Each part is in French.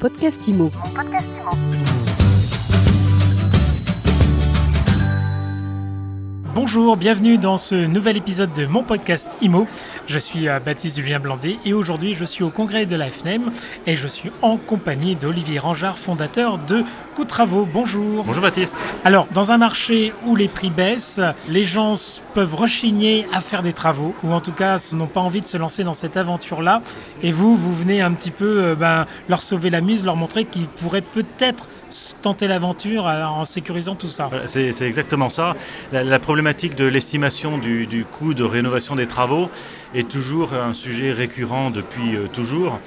podcast IMO. Bonjour, bienvenue dans ce nouvel épisode de mon podcast IMO. Je suis euh, Baptiste Julien Blandé et aujourd'hui je suis au congrès de la FNEM et je suis en compagnie d'Olivier Rangeard, fondateur de Coup de Travaux. Bonjour. Bonjour Baptiste. Alors, dans un marché où les prix baissent, les gens peuvent rechigner à faire des travaux ou en tout cas n'ont pas envie de se lancer dans cette aventure-là. Et vous, vous venez un petit peu euh, ben, leur sauver la mise, leur montrer qu'ils pourraient peut-être tenter l'aventure euh, en sécurisant tout ça. C'est exactement ça. La, problématique de l'estimation du, coût de rénovation des travaux est toujours un sujet récurrent depuis euh, toujours,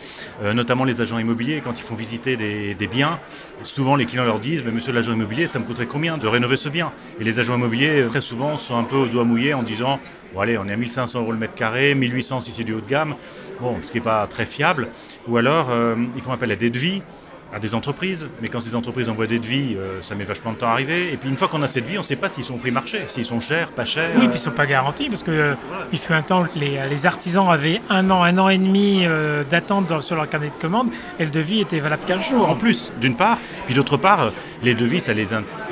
euh, notamment les agents immobiliers quand ils font visiter des, biens. Souvent les clients leur disent, mais monsieur l'agent immobilier, ça me coûterait combien de rénover ce bien? Et les agents immobiliers très souvent sont un peu au doigt mouillé en disant, bon allez, on est à 1500 euros le mètre carré, 1800 si c'est du haut de gamme, bon, ce qui n'est pas très fiable. Ou alors ils font appel à des devis à des entreprises, mais quand ces entreprises envoient des devis, euh, ça met vachement de temps à arriver. Et puis une fois qu'on a ces devis, on ne sait pas s'ils sont prix marché, s'ils sont chers, pas chers. Oui, puis ils ne sont pas garantis, parce que euh, il fut un temps, les, les, artisans avaient un an, un an et demi euh, d'attente sur leur carnet de commande, et le devis était valable 15 jours. En plus, d'une part, puis d'autre part, les devis, ça les,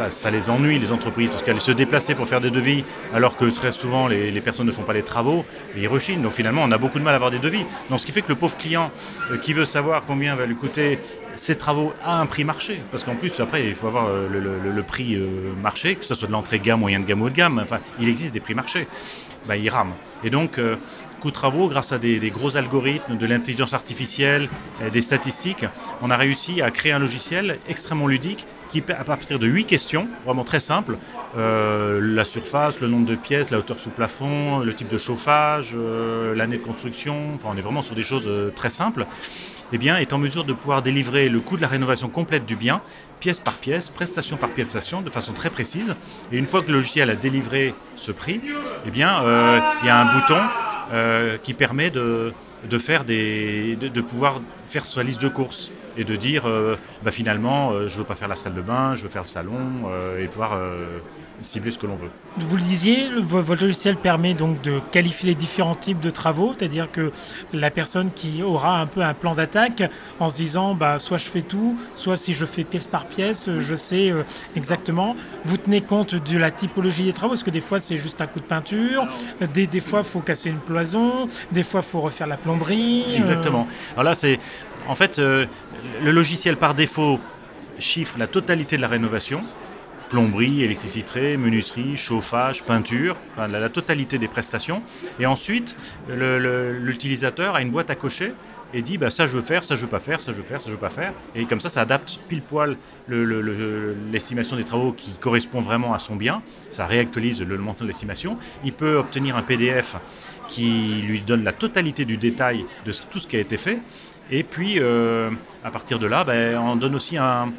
ça les ennuie, les entreprises, parce qu'elles se déplacer pour faire des devis, alors que très souvent, les, les personnes ne font pas les travaux, et ils rechinent. Donc finalement, on a beaucoup de mal à avoir des devis. Donc ce qui fait que le pauvre client qui veut savoir combien va lui coûter ces travaux à un prix marché. Parce qu'en plus, après, il faut avoir euh, le, prix euh, marché, que ce soit de l'entrée gamme, moyen de gamme ou de gamme. Enfin, il existe des prix marché. Ben, il rame. Et donc, euh, coût de travaux, grâce à des, gros algorithmes, de l'intelligence artificielle, des statistiques, on a réussi à créer un logiciel extrêmement ludique qui, à partir de huit questions, vraiment très simples, la surface, le nombre de pièces, la hauteur sous plafond, le type de chauffage, l'année de construction, enfin, on est vraiment sur des choses très simples, eh bien, est en mesure de pouvoir délivrer le coût de la rénovation complète du bien, pièce par pièce, prestation par prestation, de façon très précise. Et une fois que le logiciel a délivré ce prix, eh bien, euh, il y a un bouton euh, qui permet de, de faire des, de, pouvoir faire sa liste de courses et de dire euh, bah, finalement je ne veux pas faire la salle de bain, je veux faire le salon et pouvoir cibler ce que l'on veut. Vous le disiez, votre logiciel permet donc de qualifier les différents types de travaux, c'est-à-dire que la personne qui aura un peu un plan d'attaque en se disant bah, soit je fais tout, soit si je fais pièce par pièce, je sais euh, exactement. Vous tenez compte de la typologie des travaux, parce que des fois c'est juste un coup de peinture, des, des fois il faut casser une cloison, des fois il faut refaire la plomberie. Euh. Exactement. Alors là, c'est en fait euh, le logiciel par défaut chiffre la totalité de la rénovation plomberie, électricité, menuiserie, chauffage, peinture, la, totalité des prestations. Et ensuite, l'utilisateur a une boîte à cocher et dit bah, ça je veux faire, ça je veux pas faire, ça je veux faire, ça je veux pas faire. Et comme ça, ça adapte pile poil l'estimation des travaux qui correspond vraiment à son bien. Ça réactualise le montant de l'estimation. Il peut obtenir un PDF qui lui donne la totalité du détail de tout ce qui a été fait. Et puis, euh, à partir de là, ben, on donne aussi un,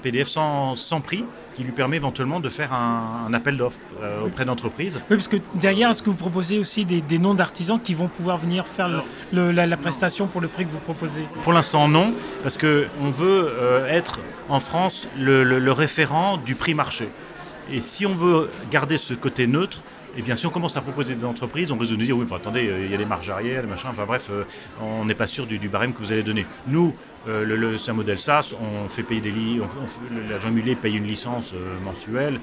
PDF sans, prix qui lui permet éventuellement de faire un, appel d'offres euh, auprès d'entreprises. Oui, parce que derrière, est-ce que vous proposez aussi des, noms d'artisans qui vont pouvoir venir faire la, prestation pour le prix que vous proposez? Pour l'instant, non, parce qu'on veut euh, être en France le référent du prix marché. Et si on veut garder ce côté neutre, et bien, si on commence à proposer des entreprises, on risque de nous dire oui, attendez, euh, il y a des marges arrière, des machins, enfin bref, euh, on n'est pas sûr du, barème que vous allez donner. Nous, euh, c'est un modèle SaaS, on fait payer des lits, l'agent immobilier paye une licence mensuelle,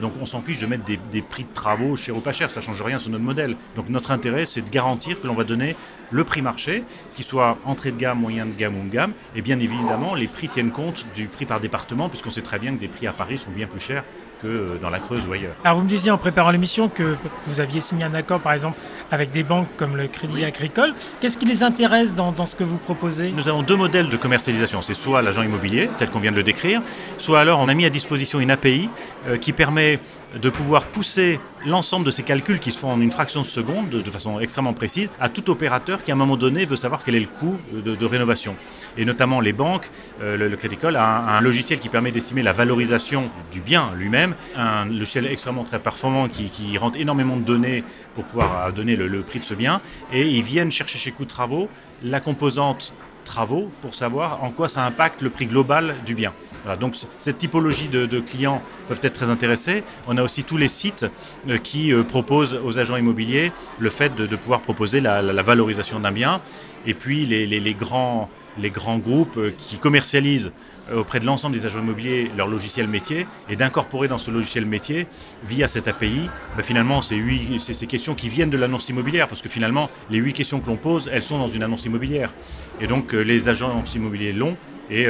donc on s'en fiche de mettre des, prix de travaux cher ou pas cher, ça ne change rien sur notre modèle. Donc notre intérêt, c'est de garantir que l'on va donner le prix marché, qu'il soit entrée de gamme, moyen de gamme ou de gamme, et bien évidemment, les prix tiennent compte du prix par département, puisqu'on sait très bien que des prix à Paris sont bien plus chers que euh, dans la Creuse ou ailleurs. Alors vous me disiez en préparant l'émission que vous aviez signé un accord par exemple avec des banques comme le Crédit Agricole. Qu'est-ce qui les intéresse dans, dans, ce que vous proposez? Nous avons deux modèles de commercialisation. C'est soit l'agent immobilier, tel qu'on vient de le décrire, soit alors on a mis à disposition une API euh, qui permet de pouvoir pousser l'ensemble de ces calculs qui se font en une fraction de seconde, de, façon extrêmement précise, à tout opérateur qui à un moment donné veut savoir quel est le coût de, rénovation. Et notamment les banques, euh, le, Crédit Agricole a un logiciel qui permet d'estimer la valorisation du bien lui-même un logiciel extrêmement très performant qui, rentre énormément de données pour pouvoir euh, donner le, prix de ce bien. Et ils viennent chercher chez Coût Travaux la composante travaux pour savoir en quoi ça impacte le prix global du bien. donc cette typologie de, clients peuvent être très intéressés. On a aussi tous les sites euh, qui euh, proposent aux agents immobiliers le fait de, pouvoir proposer la, valorisation d'un bien. Et puis les grands les grands groupes qui commercialisent auprès de l'ensemble des agents immobiliers leur logiciel métier et d'incorporer dans ce logiciel métier, via cette API, bah, finalement, ces, huit, ces questions qui viennent de l'annonce immobilière, parce que finalement, les huit questions que l'on pose, elles sont dans une annonce immobilière. Et donc, les agents immobiliers l'ont et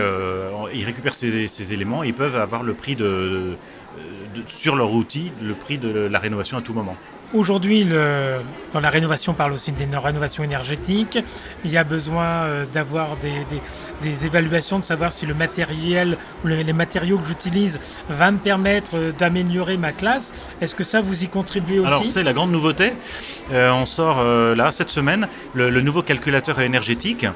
ils récupèrent ces, éléments, ils peuvent avoir le prix de, sur leur outil, le prix de la rénovation à tout moment. Aujourd'hui, dans la rénovation, on parle aussi de rénovation énergétique. Il y a besoin euh, d'avoir des, évaluations, de savoir si le matériel ou les matériaux que j'utilise va me permettre euh, d'améliorer ma classe. Est-ce que ça, vous y contribuez aussi? Alors, c'est la grande nouveauté. Euh, on sort là, cette semaine, le nouveau calculateur énergétique.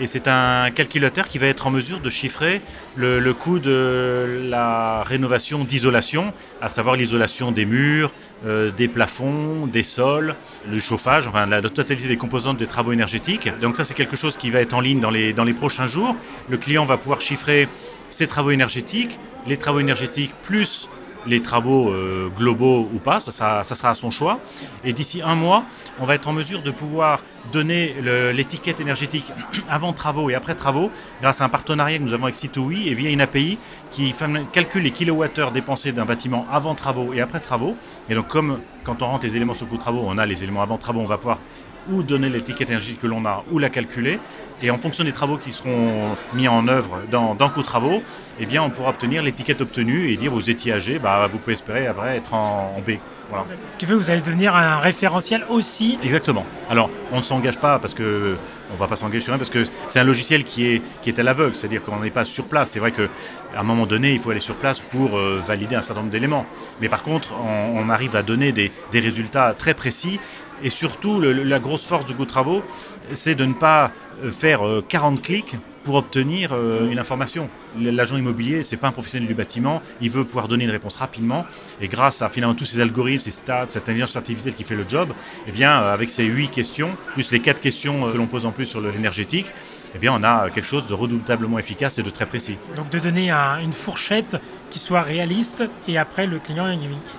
Et c'est un calculateur qui va être en mesure de chiffrer le, coût de la rénovation d'isolation, à savoir l'isolation des murs, euh, des plafonds, des sols, le chauffage, enfin la totalité des composantes des travaux énergétiques. Donc ça c'est quelque chose qui va être en ligne dans les, dans les prochains jours. Le client va pouvoir chiffrer ses travaux énergétiques, les travaux énergétiques plus les travaux euh, globaux ou pas, ça sera, à son choix. Et d'ici un mois, on va être en mesure de pouvoir donner l'étiquette énergétique avant travaux et après travaux grâce à un partenariat que nous avons avec Citoui et via une API qui calcule les kilowattheures dépensés d'un bâtiment avant travaux et après travaux. Et donc comme quand on rentre les éléments de travaux, on a les éléments avant travaux, on va pouvoir ou donner l'étiquette énergétique que l'on a ou la calculer. Et en fonction des travaux qui seront mis en œuvre dans, dans coût travaux, eh bien, on pourra obtenir l'étiquette obtenue et dire vous étiez âgé, bah, vous pouvez espérer après être en, B. Voilà. Ce qui fait que vous allez devenir un référentiel aussi. Exactement. Alors, on ne s'engage pas parce que on va pas s'engager sur rien parce que c'est un logiciel qui est, qui est à l'aveugle, c'est-à-dire qu'on n'est pas sur place. C'est vrai qu'à un moment donné, il faut aller sur place pour euh, valider un certain nombre d'éléments. Mais par contre, on, arrive à donner des, des résultats très précis et surtout, la grosse force de Go Travaux, c'est de ne pas euh, faire 40 euh, clics pour obtenir euh, une information. L'agent immobilier, c'est pas un professionnel du bâtiment, il veut pouvoir donner une réponse rapidement, et grâce à finalement tous ces algorithmes, ces stats, cette intelligence artificielle qui fait le job, eh bien, avec ces 8 questions, plus les 4 questions que l'on pose en plus sur l'énergétique, eh on a quelque chose de redoutablement efficace et de très précis. Donc de donner une fourchette qui soit réaliste et après le client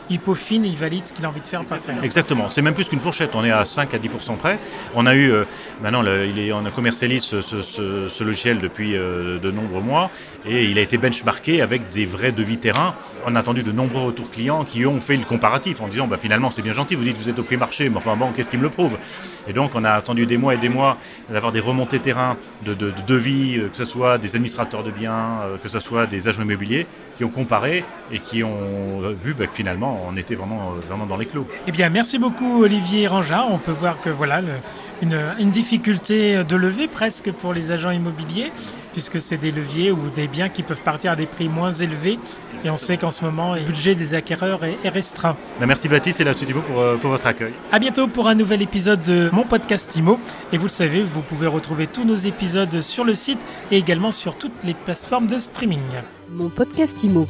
il, peaufine et il valide ce qu'il a envie de faire, pas faire. Exactement, c'est même plus qu'une fourchette, on est à 5 à 10% près. On a eu, euh, maintenant il est, on a commercialisé ce, logiciel depuis euh, de nombreux mois et il a été benchmarké avec des vrais devis terrain. On a attendu de nombreux retours clients qui ont fait le comparatif en disant bah, finalement c'est bien gentil, vous dites que vous êtes au prix marché, mais enfin bon, qu'est-ce qui me le prouve? Et donc on a attendu des mois et des mois d'avoir des remontées terrain de, devis, euh, que ce soit des administrateurs de biens, que ce soit des agents immobiliers, qui ont comparé et qui ont vu bah, que finalement on était vraiment, vraiment dans les clous. Eh bien, merci beaucoup Olivier Rangard. On peut voir que voilà une, une, difficulté de levée presque pour les agents immobiliers, puisque c'est des leviers ou des biens qui peuvent partir à des prix moins élevés. Et on sait qu'en ce moment, le budget des acquéreurs est, restreint. Bah, merci Baptiste et la suite pour, euh, pour votre accueil. À bientôt pour un nouvel épisode de mon podcast IMO. Et vous le savez, vous pouvez retrouver tous nos épisodes sur le site et également sur toutes les plateformes de streaming. Mon podcast IMO.